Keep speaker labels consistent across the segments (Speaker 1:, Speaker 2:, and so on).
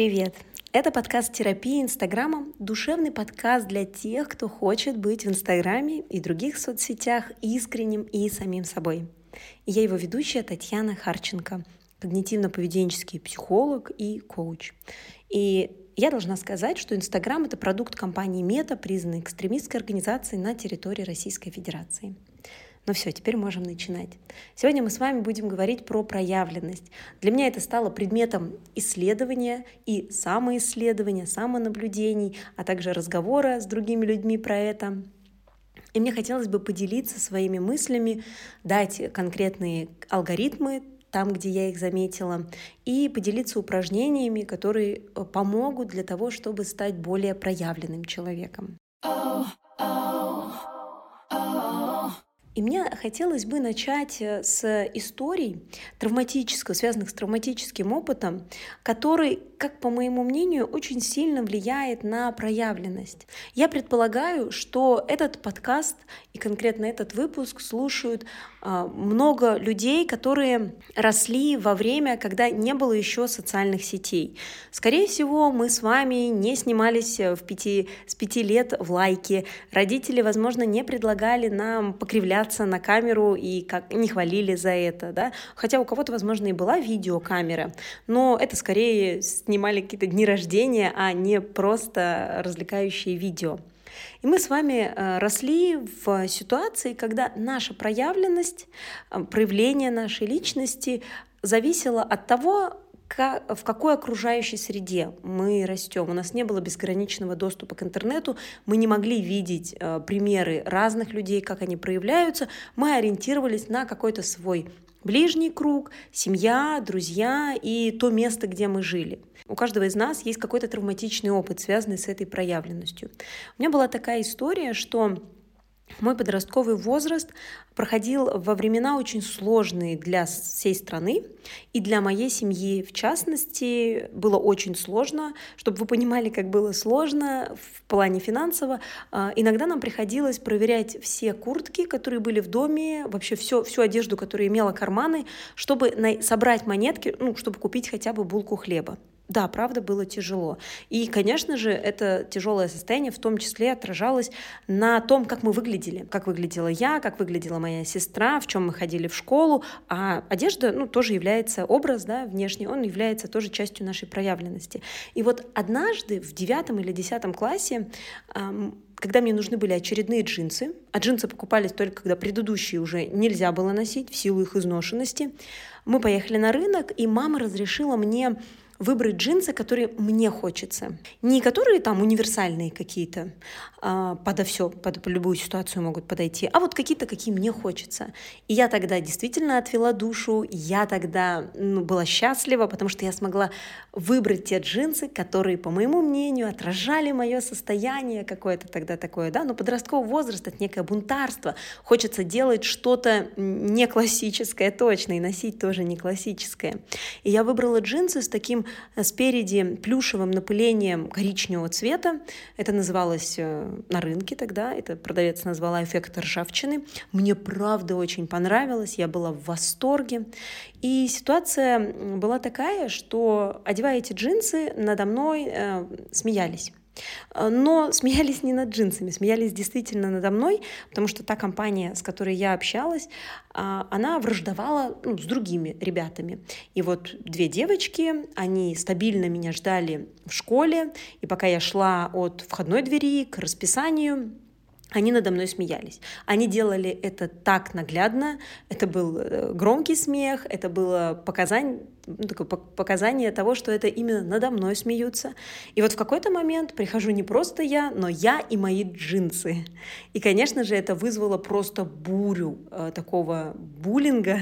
Speaker 1: Привет! Это подкаст терапии Инстаграмом, душевный подкаст для тех, кто хочет быть в Инстаграме и других соцсетях искренним и самим собой. Я его ведущая Татьяна Харченко, когнитивно-поведенческий психолог и коуч. И я должна сказать, что Инстаграм — это продукт компании Мета, признанной экстремистской организацией на территории Российской Федерации. Ну все, теперь можем начинать. Сегодня мы с вами будем говорить про проявленность. Для меня это стало предметом исследования и самоисследования, самонаблюдений, а также разговора с другими людьми про это. И мне хотелось бы поделиться своими мыслями, дать конкретные алгоритмы там, где я их заметила, и поделиться упражнениями, которые э, помогут для того, чтобы стать более проявленным человеком. И мне хотелось бы начать э, с историй травматического, связанных с травматическим опытом, который, как по моему мнению, очень сильно влияет на проявленность. Я предполагаю, что этот подкаст и конкретно этот выпуск слушают а, много людей, которые росли во время, когда не было еще социальных сетей. Скорее всего, мы с вами не снимались в пяти, с пяти лет в лайке. Родители, возможно, не предлагали нам покривляться на камеру и как, не хвалили за это. Да? Хотя у кого-то, возможно, и была видеокамера, но это скорее снимали какие-то дни рождения, а не просто развлекающие видео. И мы с вами э, росли в ситуации, когда наша проявленность, э, проявление нашей личности зависело от того, в какой окружающей среде мы растем. У нас не было безграничного доступа к интернету, мы не могли видеть э, примеры разных людей, как они проявляются, мы ориентировались на какой-то свой ближний круг, семья, друзья и то место, где мы жили. У каждого из нас есть какой-то травматичный опыт, связанный с этой проявленностью. У меня была такая история, что мой подростковый возраст проходил во времена очень сложные для всей страны и для моей семьи. В частности, было очень сложно, чтобы вы понимали, как было сложно в плане финансово. А, иногда нам приходилось проверять все куртки, которые были в доме, вообще все, всю одежду, которая имела карманы, чтобы собрать монетки, ну, чтобы купить хотя бы булку хлеба. Да, правда, было тяжело. И, конечно же, это тяжелое состояние в том числе отражалось на том, как мы выглядели. Как выглядела я, как выглядела моя сестра, в чем мы ходили в школу. А одежда, ну, тоже является образ, да, внешний, он является тоже частью нашей проявленности. И вот однажды в девятом или десятом классе когда мне нужны были очередные джинсы, а джинсы покупались только когда предыдущие уже нельзя было носить в силу их изношенности, мы поехали на рынок, и мама разрешила мне выбрать джинсы, которые мне хочется. Не которые там универсальные какие-то, а, подо все, под любую ситуацию могут подойти, а вот какие-то, какие мне хочется. И я тогда действительно отвела душу, я тогда ну, была счастлива, потому что я смогла выбрать те джинсы, которые, по моему мнению, отражали мое состояние какое-то тогда такое, да, но подростковый возраст — это некое бунтарство, хочется делать что-то не классическое точно и носить тоже не классическое. И я выбрала джинсы с таким Э, спереди плюшевым напылением коричневого цвета. Это называлось э, на рынке тогда, это продавец назвала эффект ржавчины. Мне правда очень понравилось, я была в восторге. И ситуация была такая, что одевая эти джинсы, надо мной э, смеялись. Э, но смеялись не над джинсами, смеялись действительно надо мной, потому что та компания, с которой я общалась, а, она враждовала ну, с другими ребятами. И вот две девочки, они стабильно меня ждали в школе, и пока я шла от входной двери к расписанию, они надо мной смеялись. Они делали это так наглядно, это был э, громкий смех, это было показание, ну, такое показание того, что это именно надо мной смеются. И вот в какой-то момент прихожу не просто я, но я и мои джинсы. И, конечно же, это вызвало просто бурю э, такого буллинга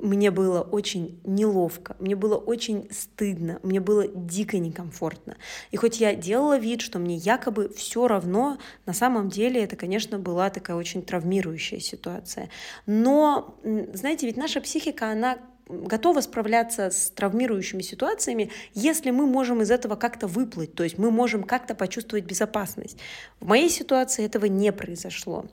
Speaker 1: мне было очень неловко, мне было очень стыдно, мне было дико некомфортно. И хоть я делала вид, что мне якобы все равно, на самом деле это, конечно, была такая очень травмирующая ситуация. Но, знаете, ведь наша психика, она готова справляться с травмирующими ситуациями, если мы можем из этого как-то выплыть, то есть мы можем как-то почувствовать безопасность. В моей ситуации этого не произошло.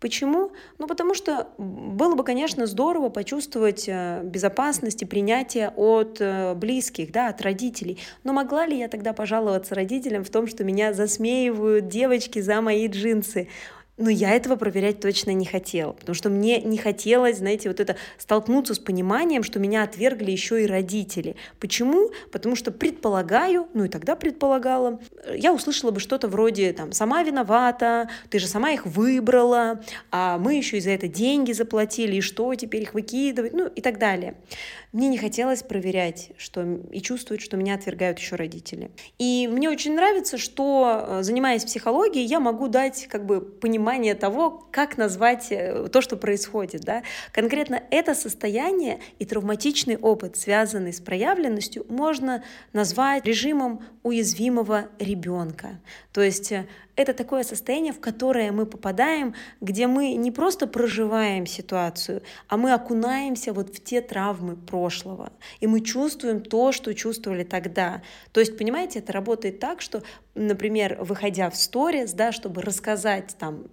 Speaker 1: Почему? Ну, потому что было бы, конечно, здорово почувствовать э, безопасность и принятие от э, близких, да, от родителей. Но могла ли я тогда пожаловаться родителям в том, что меня засмеивают девочки за мои джинсы? Но я этого проверять точно не хотела, потому что мне не хотелось, знаете, вот это столкнуться с пониманием, что меня отвергли еще и родители. Почему? Потому что предполагаю, ну и тогда предполагала, я услышала бы что-то вроде там «сама виновата», «ты же сама их выбрала», а мы еще и за это деньги заплатили, и что теперь их выкидывать, ну и так далее. Мне не хотелось проверять что, и чувствовать, что меня отвергают еще родители. И мне очень нравится, что, э, занимаясь психологией, я могу дать как бы понимание того, как назвать э, то, что происходит. Да? Конкретно это состояние и травматичный опыт, связанный с проявленностью, можно назвать режимом уязвимого ребенка. То есть э, это такое состояние, в которое мы попадаем, где мы не просто проживаем ситуацию, а мы окунаемся вот в те травмы прошлого. И мы чувствуем то, что чувствовали тогда. То есть, понимаете, это работает так, что, например, выходя в сторис, да, чтобы рассказать там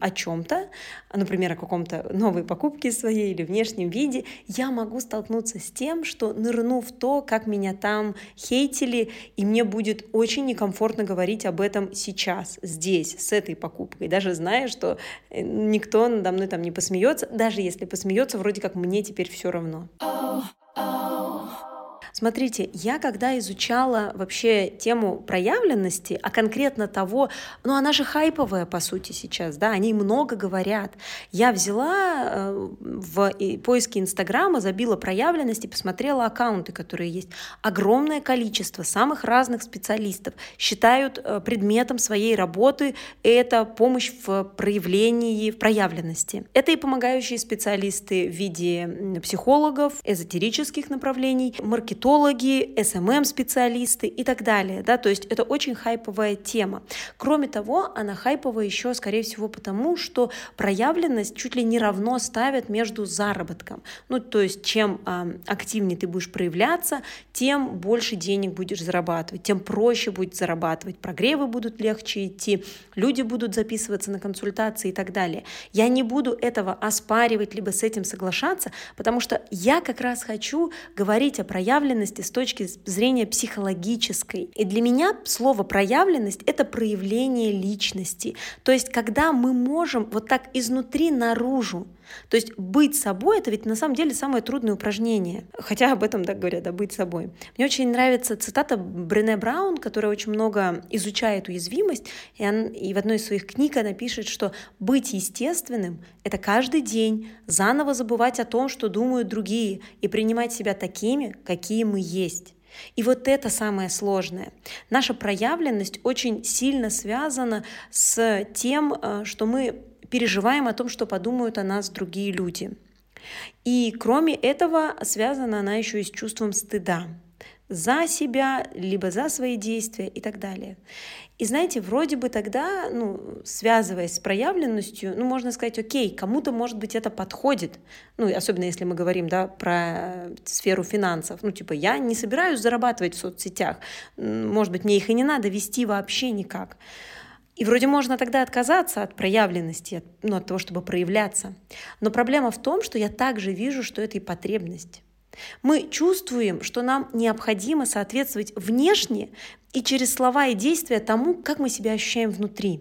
Speaker 1: о чем-то, например, о каком-то новой покупке своей или внешнем виде, я могу столкнуться с тем, что нырну в то, как меня там хейтили, и мне будет очень некомфортно говорить об этом сейчас, здесь, с этой покупкой, даже зная, что э, никто надо мной там не посмеется, даже если посмеется, вроде как мне теперь все равно. Oh, oh. Смотрите, я когда изучала вообще тему проявленности, а конкретно того, ну она же хайповая по сути сейчас, да, они много говорят. Я взяла э, в поиске Инстаграма, забила проявленность и посмотрела аккаунты, которые есть. Огромное количество самых разных специалистов считают э, предметом своей работы это помощь в проявлении, в проявленности. Это и помогающие специалисты в виде психологов, эзотерических направлений, маркетологов, маркетологи, SMM-специалисты и так далее. Да? То есть это очень хайповая тема. Кроме того, она хайповая еще, скорее всего, потому, что проявленность чуть ли не равно ставят между заработком. Ну, то есть чем э, активнее ты будешь проявляться, тем больше денег будешь зарабатывать, тем проще будет зарабатывать, прогревы будут легче идти, люди будут записываться на консультации и так далее. Я не буду этого оспаривать, либо с этим соглашаться, потому что я как раз хочу говорить о проявленности проявленности с точки зрения психологической. И для меня слово проявленность — это проявление личности. То есть когда мы можем вот так изнутри наружу то есть быть собой — это ведь на самом деле самое трудное упражнение. Хотя об этом так говорят, да, быть собой. Мне очень нравится цитата Брене Браун, которая очень много изучает уязвимость, и, он, и в одной из своих книг она пишет, что быть естественным — это каждый день заново забывать о том, что думают другие, и принимать себя такими, какие мы есть. И вот это самое сложное. Наша проявленность очень сильно связана с тем, э, что мы переживаем о том, что подумают о нас другие люди. И кроме этого связана она еще и с чувством стыда за себя, либо за свои действия и так далее. И знаете, вроде бы тогда, ну, связываясь с проявленностью, ну, можно сказать, окей, кому-то, может быть, это подходит. Ну, особенно если мы говорим, да, про сферу финансов. Ну, типа, я не собираюсь зарабатывать в соцсетях. Может быть, мне их и не надо вести вообще никак. И вроде можно тогда отказаться от проявленности, ну, от того, чтобы проявляться. Но проблема в том, что я также вижу, что это и потребность. Мы чувствуем, что нам необходимо соответствовать внешне и через слова и действия тому, как мы себя ощущаем внутри.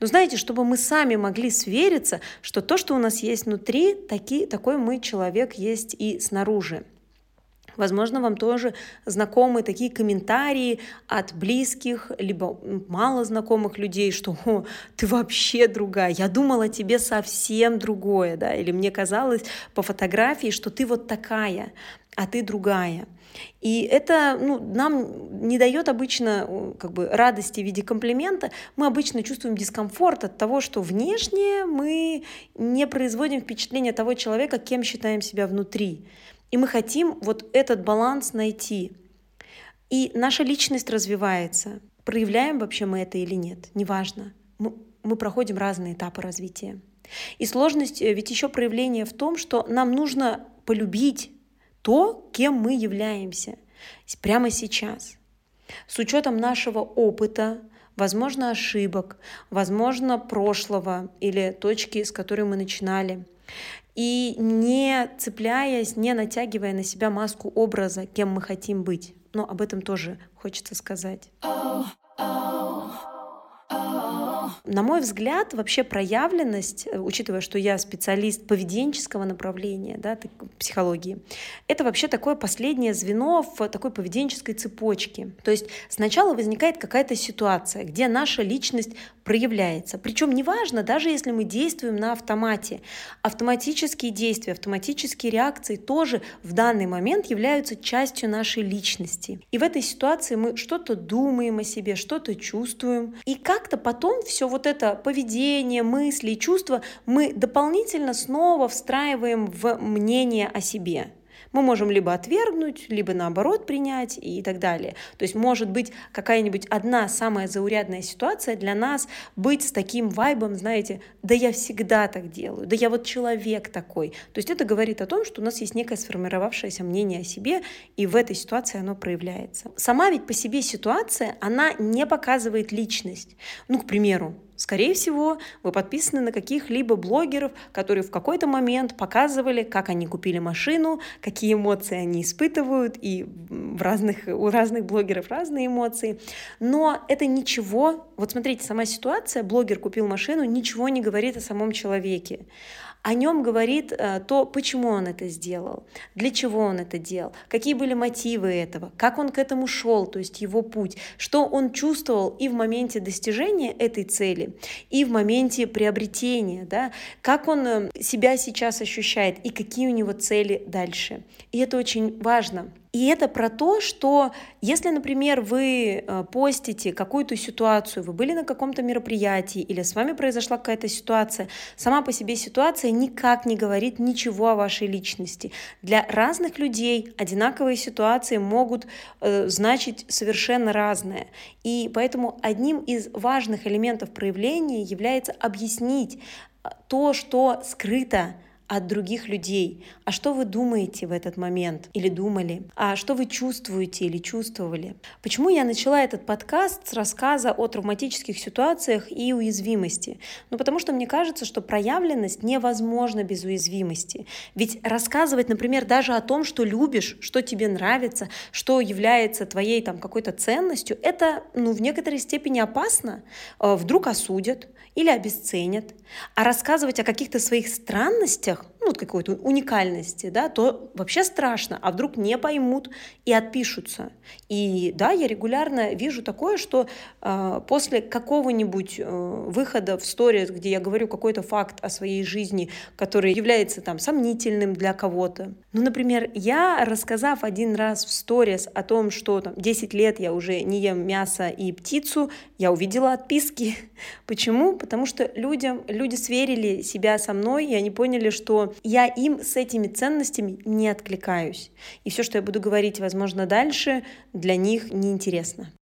Speaker 1: Но знаете, чтобы мы сами могли свериться, что то, что у нас есть внутри, таки, такой мы человек есть и снаружи. Возможно, вам тоже знакомы такие комментарии от близких, либо мало знакомых людей, что О, ты вообще другая, я думала тебе совсем другое, да, или мне казалось по фотографии, что ты вот такая, а ты другая. И это ну, нам не дает обычно как бы, радости в виде комплимента. Мы обычно чувствуем дискомфорт от того, что внешне мы не производим впечатление того человека, кем считаем себя внутри. И мы хотим вот этот баланс найти. И наша личность развивается. Проявляем вообще мы это или нет, неважно. Мы, мы проходим разные этапы развития. И сложность э, ведь еще проявление в том, что нам нужно полюбить то, кем мы являемся прямо сейчас. С учетом нашего опыта, возможно, ошибок, возможно, прошлого или точки, с которой мы начинали. И не цепляясь, не натягивая на себя маску образа, кем мы хотим быть. Но об этом тоже хочется сказать. Oh, oh. На мой взгляд, вообще проявленность, э, учитывая, что я специалист поведенческого направления, да, психологии, это вообще такое последнее звено в такой поведенческой цепочке. То есть сначала возникает какая-то ситуация, где наша личность проявляется. Причем неважно, даже если мы действуем на автомате. Автоматические действия, автоматические реакции тоже в данный момент являются частью нашей личности. И в этой ситуации мы что-то думаем о себе, что-то чувствуем. И как-то потом все вот это поведение, мысли, чувства мы дополнительно снова встраиваем в мнение о себе мы можем либо отвергнуть, либо наоборот принять и так далее. То есть может быть какая-нибудь одна самая заурядная ситуация для нас быть с таким вайбом, знаете, да я всегда так делаю, да я вот человек такой. То есть это говорит о том, что у нас есть некое сформировавшееся мнение о себе, и в этой ситуации оно проявляется. Сама ведь по себе ситуация, она не показывает личность. Ну, к примеру, Скорее всего, вы подписаны на каких-либо блогеров, которые в какой-то момент показывали, как они купили машину, какие эмоции они испытывают, и в разных, у разных блогеров разные эмоции. Но это ничего, вот смотрите, сама ситуация, блогер купил машину, ничего не говорит о самом человеке о нем говорит э, то, почему он это сделал, для чего он это делал, какие были мотивы этого, как он к этому шел, то есть его путь, что он чувствовал и в моменте достижения этой цели, и в моменте приобретения, да, как он э, себя сейчас ощущает и какие у него цели дальше. И это очень важно. И это про то, что если, например, вы э, постите какую-то ситуацию, вы были на каком-то мероприятии или с вами произошла какая-то ситуация, сама по себе ситуация никак не говорит ничего о вашей личности. Для разных людей одинаковые ситуации могут э, значить совершенно разное. И поэтому одним из важных элементов проявления является объяснить э, то, что скрыто от других людей. А что вы думаете в этот момент или думали? А что вы чувствуете или чувствовали? Почему я начала этот подкаст с рассказа о травматических ситуациях и уязвимости? Ну, потому что мне кажется, что проявленность невозможна без уязвимости. Ведь рассказывать, например, даже о том, что любишь, что тебе нравится, что является твоей там какой-то ценностью, это, ну, в некоторой степени опасно. Э, вдруг осудят или обесценят. А рассказывать о каких-то своих странностях, ну, какой-то уникальности, да, то вообще страшно, а вдруг не поймут и отпишутся. И да, я регулярно вижу такое, что э, после какого-нибудь э, выхода в сторис, где я говорю какой-то факт о своей жизни, который является там сомнительным для кого-то. Ну, например, я, рассказав один раз в сторис о том, что там 10 лет я уже не ем мясо и птицу, я увидела отписки. Почему? Потому что людям, люди сверили себя со мной, и они поняли, что я им с этими ценностями не откликаюсь. И все, что я буду говорить, возможно, дальше, для них неинтересно.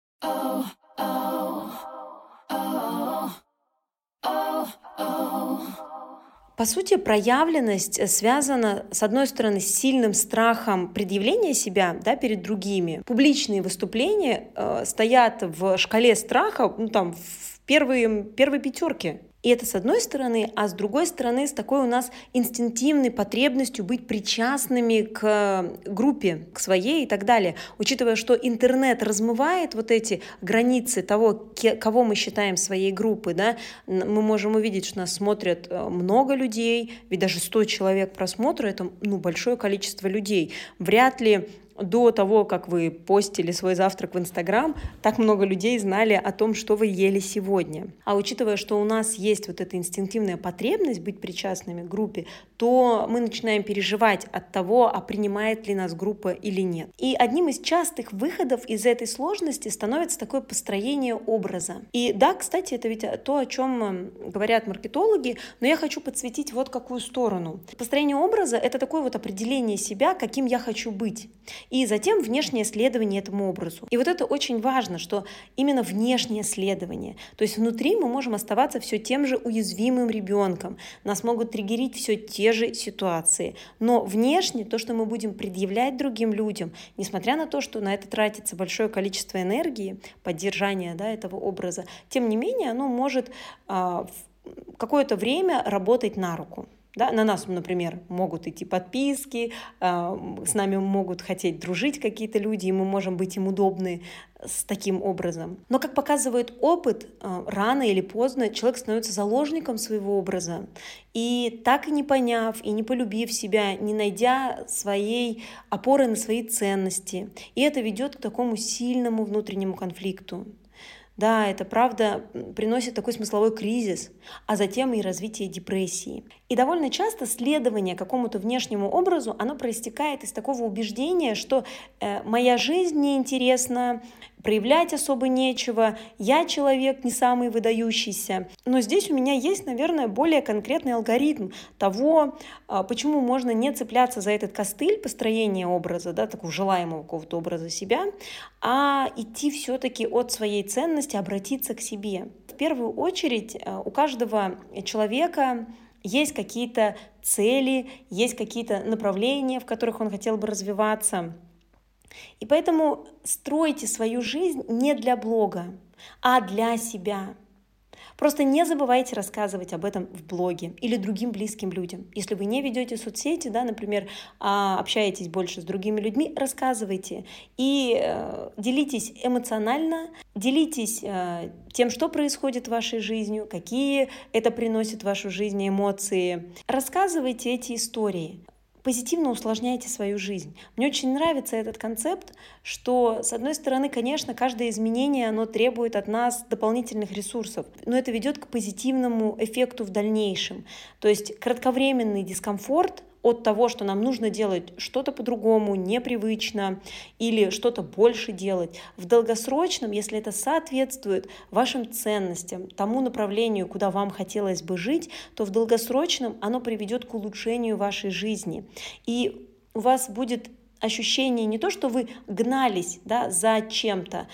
Speaker 1: По сути, проявленность связана, с одной стороны, с сильным страхом предъявления себя да, перед другими. Публичные выступления э, стоят в шкале страха ну, там, в первые, первой пятерке и это с одной стороны, а с другой стороны с такой у нас инстинктивной потребностью быть причастными к группе, к своей и так далее. Учитывая, что интернет размывает вот эти границы того, кого мы считаем своей группой, да, мы можем увидеть, что нас смотрят э, много людей, ведь даже 100 человек просмотра — это ну, большое количество людей. Вряд ли до того, как вы постили свой завтрак в Инстаграм, так много людей знали о том, что вы ели сегодня. А учитывая, что у нас есть вот эта инстинктивная потребность быть причастными к группе, то мы начинаем переживать от того, а принимает ли нас группа или нет. И одним из частых выходов из этой сложности становится такое построение образа. И да, кстати, это ведь то, о чем эм, говорят маркетологи, но я хочу подсветить вот какую сторону. Построение образа — это такое вот определение себя, каким я хочу быть. И затем внешнее следование этому образу. И вот это очень важно, что именно внешнее следование, то есть внутри мы можем оставаться все тем же уязвимым ребенком, нас могут триггерить все те же ситуации, но внешне то, что мы будем предъявлять другим людям, несмотря на то, что на это тратится большое количество энергии, поддержания да, этого образа, тем не менее оно может а, какое-то время работать на руку. Да, на нас, например, могут идти подписки, э, с нами могут хотеть дружить какие-то люди, и мы можем быть им удобны с таким образом. Но, как показывает опыт, э, рано или поздно человек становится заложником своего образа. И так и не поняв, и не полюбив себя, не найдя своей опоры на свои ценности. И это ведет к такому сильному внутреннему конфликту. Да, это правда приносит такой смысловой кризис, а затем и развитие депрессии. И довольно часто следование какому-то внешнему образу, оно проистекает из такого убеждения, что э, моя жизнь неинтересна, проявлять особо нечего, я человек не самый выдающийся. Но здесь у меня есть, наверное, более конкретный алгоритм того, а, почему можно не цепляться за этот костыль построения образа, да, такого желаемого какого-то образа себя, а идти все-таки от своей ценности, обратиться к себе. В первую очередь э, у каждого человека есть какие-то цели, есть какие-то направления, в которых он хотел бы развиваться. И поэтому стройте свою жизнь не для блога, а для себя. Просто не забывайте рассказывать об этом в блоге или другим близким людям. Если вы не ведете соцсети, да, например, а общаетесь больше с другими людьми, рассказывайте и э, делитесь эмоционально, делитесь э, тем, что происходит в вашей жизни, какие это приносит в вашу жизнь эмоции. Рассказывайте эти истории позитивно усложняете свою жизнь. Мне очень нравится этот концепт, что, с одной стороны, конечно, каждое изменение, оно требует от нас дополнительных ресурсов, но это ведет к позитивному эффекту в дальнейшем. То есть кратковременный дискомфорт от того, что нам нужно делать что-то по-другому, непривычно или что-то больше делать. В долгосрочном, если это соответствует вашим ценностям, тому направлению, куда вам хотелось бы жить, то в долгосрочном оно приведет к улучшению вашей жизни. И у вас будет ощущение не то, что вы гнались да, за чем-то,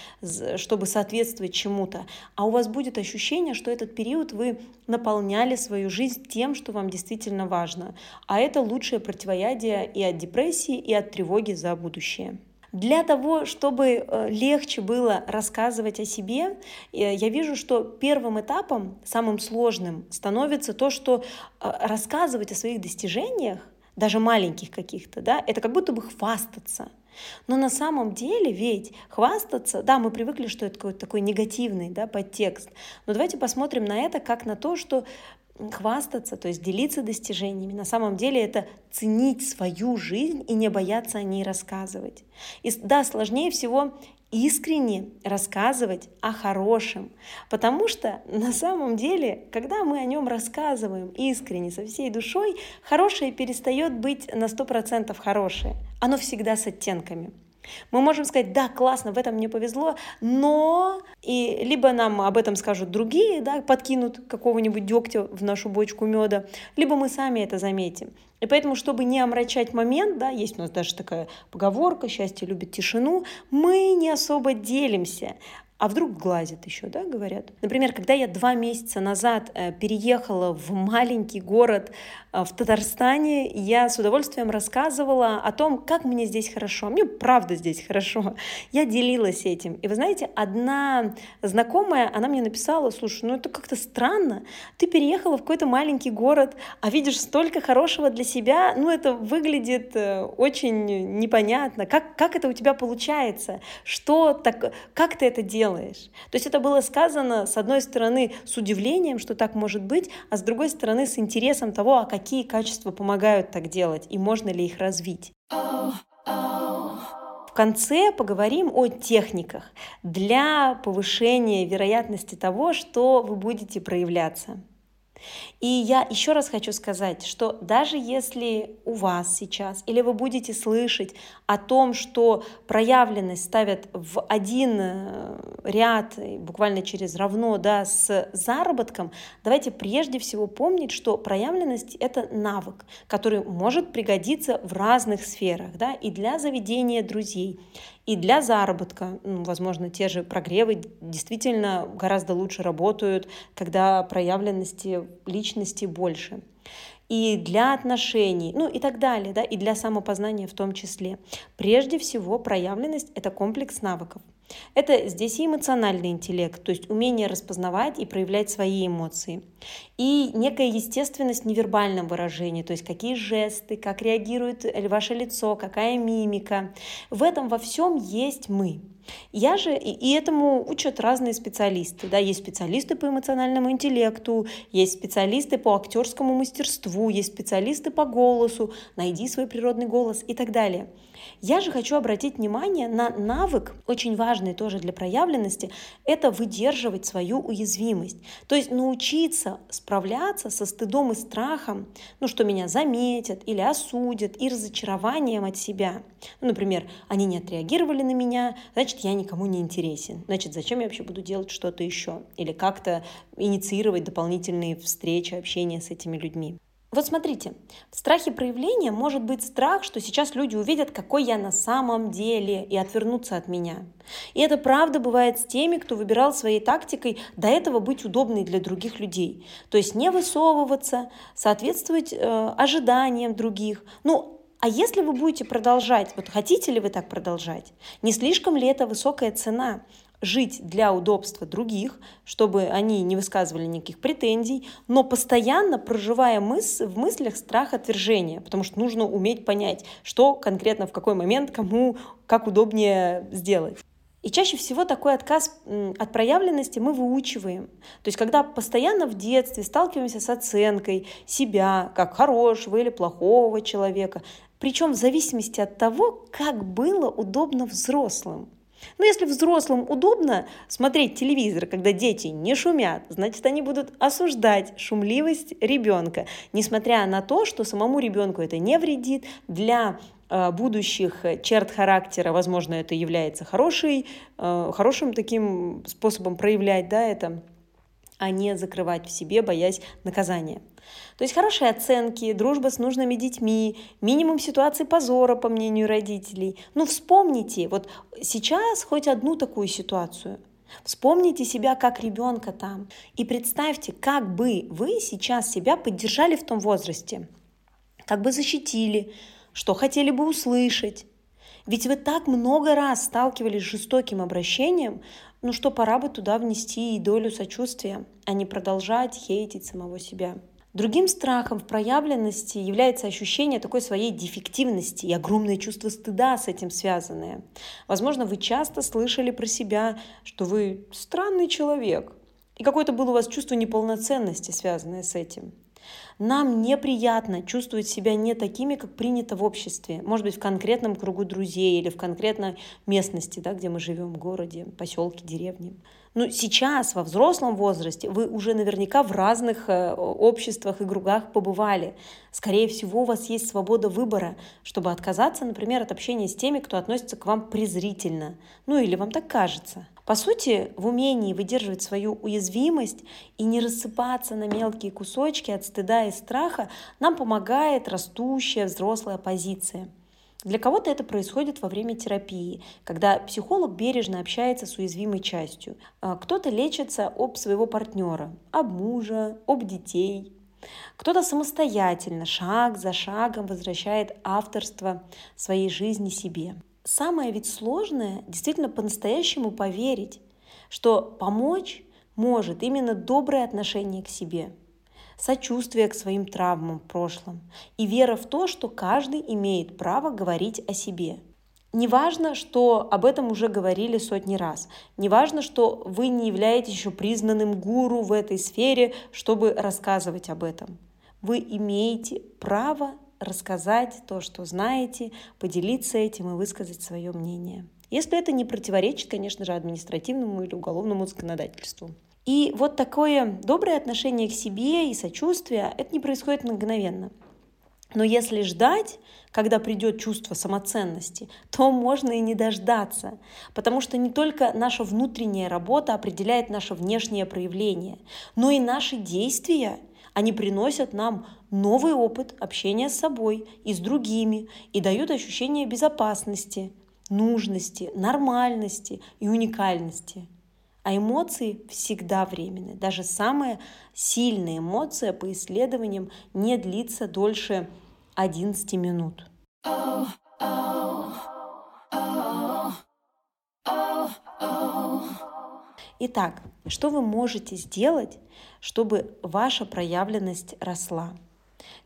Speaker 1: чтобы соответствовать чему-то, а у вас будет ощущение, что этот период вы наполняли свою жизнь тем, что вам действительно важно. А это лучшее противоядие и от депрессии, и от тревоги за будущее. Для того, чтобы э, легче было рассказывать о себе, э, я вижу, что первым этапом, самым сложным, становится то, что э, рассказывать о своих достижениях даже маленьких каких-то, да, это как будто бы хвастаться. Но на самом деле ведь хвастаться, да, мы привыкли, что это какой-то такой негативный да, подтекст, но давайте посмотрим на это как на то, что хвастаться, то есть делиться достижениями. На самом деле это ценить свою жизнь и не бояться о ней рассказывать. И да, сложнее всего искренне рассказывать о хорошем. Потому что на самом деле, когда мы о нем рассказываем искренне, со всей душой, хорошее перестает быть на 100% хорошее. Оно всегда с оттенками. Мы можем сказать, да, классно, в этом мне повезло, но и либо нам об этом скажут другие, да, подкинут какого-нибудь дегтя в нашу бочку меда, либо мы сами это заметим. И поэтому, чтобы не омрачать момент, да, есть у нас даже такая поговорка «счастье любит тишину», мы не особо делимся а вдруг глазит еще, да, говорят. Например, когда я два месяца назад э, переехала в маленький город э, в Татарстане, я с удовольствием рассказывала о том, как мне здесь хорошо. Мне правда здесь хорошо. Я делилась этим. И вы знаете, одна знакомая, она мне написала, слушай, ну это как-то странно. Ты переехала в какой-то маленький город, а видишь столько хорошего для себя. Ну это выглядит э, очень непонятно. Как, как это у тебя получается? Что так, как ты это делаешь? Делаешь. То есть это было сказано, с одной стороны, с удивлением, что так может быть, а с другой стороны, с интересом того, а какие качества помогают так делать и можно ли их развить. В конце поговорим о техниках для повышения вероятности того, что вы будете проявляться. И я еще раз хочу сказать, что даже если у вас сейчас или вы будете слышать о том, что проявленность ставят в один э, ряд, буквально через равно да, с заработком, давайте прежде всего помнить, что проявленность — это навык, который может пригодиться в разных сферах, да, и для заведения друзей, и для заработка, ну, возможно, те же прогревы действительно гораздо лучше работают, когда проявленности личности больше и для отношений, ну и так далее, да, и для самопознания в том числе. Прежде всего, проявленность — это комплекс навыков. Это здесь и эмоциональный интеллект, то есть умение распознавать и проявлять свои эмоции. И некая естественность в невербальном выражении, то есть какие жесты, как реагирует ваше лицо, какая мимика. В этом во всем есть мы. Я же, и этому учат разные специалисты. Да? Есть специалисты по эмоциональному интеллекту, есть специалисты по актерскому мастерству, есть специалисты по голосу, найди свой природный голос и так далее. Я же хочу обратить внимание на навык, очень важный тоже для проявленности, это выдерживать свою уязвимость. То есть научиться справляться со стыдом и страхом, ну, что меня заметят или осудят, и разочарованием от себя. Ну, например, они не отреагировали на меня, значит, я никому не интересен. Значит, зачем я вообще буду делать что-то еще? Или как-то инициировать дополнительные встречи, общение с этими людьми. Вот смотрите, в страхе проявления может быть страх, что сейчас люди увидят, какой я на самом деле, и отвернутся от меня. И это правда бывает с теми, кто выбирал своей тактикой до этого быть удобной для других людей. То есть не высовываться, соответствовать э, ожиданиям других. Ну, а если вы будете продолжать, вот хотите ли вы так продолжать? Не слишком ли это высокая цена? жить для удобства других, чтобы они не высказывали никаких претензий, но постоянно проживая мыс в мыслях страх отвержения, потому что нужно уметь понять, что конкретно в какой момент кому как удобнее сделать. И чаще всего такой отказ от проявленности мы выучиваем. То есть когда постоянно в детстве сталкиваемся с оценкой себя как хорошего или плохого человека, причем в зависимости от того, как было удобно взрослым. Но если взрослым удобно смотреть телевизор, когда дети не шумят, значит, они будут осуждать шумливость ребенка, несмотря на то, что самому ребенку это не вредит, для э, будущих черт характера, возможно, это является хороший, э, хорошим таким способом проявлять да, это, а не закрывать в себе, боясь наказания. То есть хорошие оценки, дружба с нужными детьми, минимум ситуации позора, по мнению родителей. Ну, вспомните, вот сейчас хоть одну такую ситуацию. Вспомните себя как ребенка там и представьте, как бы вы сейчас себя поддержали в том возрасте, как бы защитили, что хотели бы услышать. Ведь вы так много раз сталкивались с жестоким обращением, ну что пора бы туда внести и долю сочувствия, а не продолжать хейтить самого себя. Другим страхом в проявленности является ощущение такой своей дефективности и огромное чувство стыда с этим связанное. Возможно, вы часто слышали про себя, что вы странный человек, и какое-то было у вас чувство неполноценности, связанное с этим. Нам неприятно чувствовать себя не такими, как принято в обществе. Может быть, в конкретном кругу друзей или в конкретной местности, да, где мы живем, в городе, поселке, деревне. Но сейчас, во взрослом возрасте, вы уже наверняка в разных э, обществах и кругах побывали. Скорее всего, у вас есть свобода выбора, чтобы отказаться, например, от общения с теми, кто относится к вам презрительно. Ну или вам так кажется. По сути, в умении выдерживать свою уязвимость и не рассыпаться на мелкие кусочки от стыда и страха нам помогает растущая взрослая позиция – для кого-то это происходит во время терапии, когда психолог бережно общается с уязвимой частью. А кто-то лечится об своего партнера, об мужа, об детей. Кто-то самостоятельно, шаг за шагом возвращает авторство своей жизни себе. Самое ведь сложное действительно по-настоящему поверить, что помочь может именно доброе отношение к себе – сочувствие к своим травмам в прошлом и вера в то, что каждый имеет право говорить о себе. Неважно, что об этом уже говорили сотни раз. Неважно, что вы не являетесь еще признанным гуру в этой сфере, чтобы рассказывать об этом. Вы имеете право рассказать то, что знаете, поделиться этим и высказать свое мнение. Если это не противоречит, конечно же, административному или уголовному законодательству. И вот такое доброе отношение к себе и сочувствие, это не происходит мгновенно. Но если ждать, когда придет чувство самоценности, то можно и не дождаться, потому что не только наша внутренняя работа определяет наше внешнее проявление, но и наши действия, они приносят нам новый опыт общения с собой и с другими и дают ощущение безопасности, нужности, нормальности и уникальности. А эмоции всегда временны. Даже самая сильная эмоция по исследованиям не длится дольше 11 минут. Итак, что вы можете сделать, чтобы ваша проявленность росла?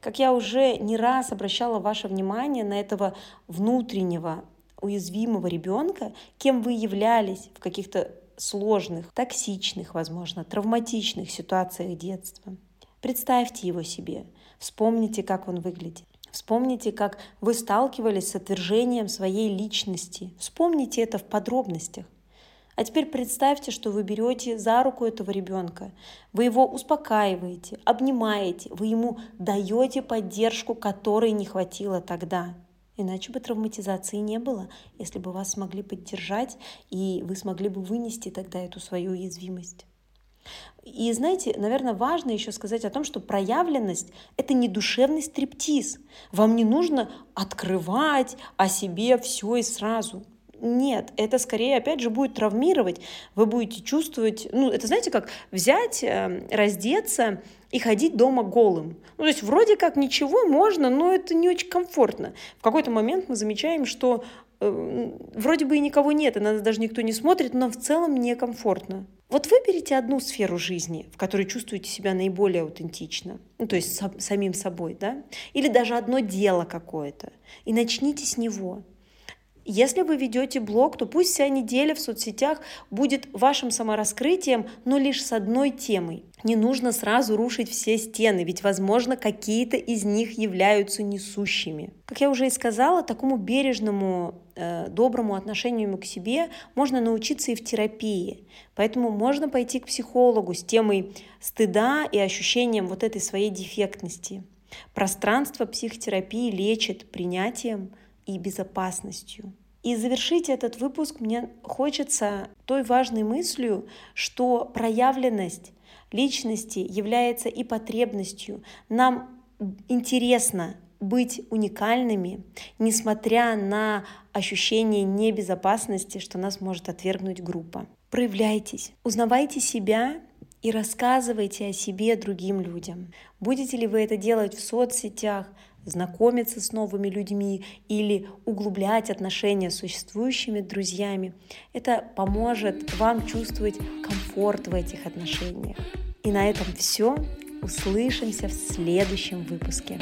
Speaker 1: Как я уже не раз обращала ваше внимание на этого внутреннего уязвимого ребенка, кем вы являлись в каких-то сложных, токсичных, возможно, травматичных ситуациях детства. Представьте его себе, вспомните, как он выглядит. Вспомните, как вы сталкивались с отвержением своей личности. Вспомните это в подробностях. А теперь представьте, что вы берете за руку этого ребенка, вы его успокаиваете, обнимаете, вы ему даете поддержку, которой не хватило тогда. Иначе бы травматизации не было, если бы вас смогли поддержать, и вы смогли бы вынести тогда эту свою уязвимость. И знаете, наверное, важно еще сказать о том, что проявленность — это не душевный стриптиз. Вам не нужно открывать о себе все и сразу. Нет, это скорее, опять же, будет травмировать. Вы будете чувствовать, ну, это знаете, как взять, эм, раздеться и ходить дома голым. Ну, то есть вроде как ничего можно, но это не очень комфортно. В какой-то момент мы замечаем, что э, вроде бы и никого нет, и нас даже никто не смотрит, но в целом некомфортно. Вот выберите одну сферу жизни, в которой чувствуете себя наиболее аутентично, ну, то есть сам, самим собой, да, или даже одно дело какое-то, и начните с него. Если вы ведете блог, то пусть вся неделя в соцсетях будет вашим самораскрытием, но лишь с одной темой. Не нужно сразу рушить все стены, ведь, возможно, какие-то из них являются несущими. Как я уже и сказала, такому бережному, э, доброму отношению к себе можно научиться и в терапии. Поэтому можно пойти к психологу с темой стыда и ощущением вот этой своей дефектности. Пространство психотерапии лечит принятием, и безопасностью. И завершить этот выпуск мне хочется той важной мыслью, что проявленность личности является и потребностью. Нам интересно быть уникальными, несмотря на ощущение небезопасности, что нас может отвергнуть группа. Проявляйтесь, узнавайте себя и рассказывайте о себе другим людям. Будете ли вы это делать в соцсетях, знакомиться с новыми людьми или углублять отношения с существующими друзьями. Это поможет вам чувствовать комфорт в этих отношениях. И на этом все. Услышимся в следующем выпуске.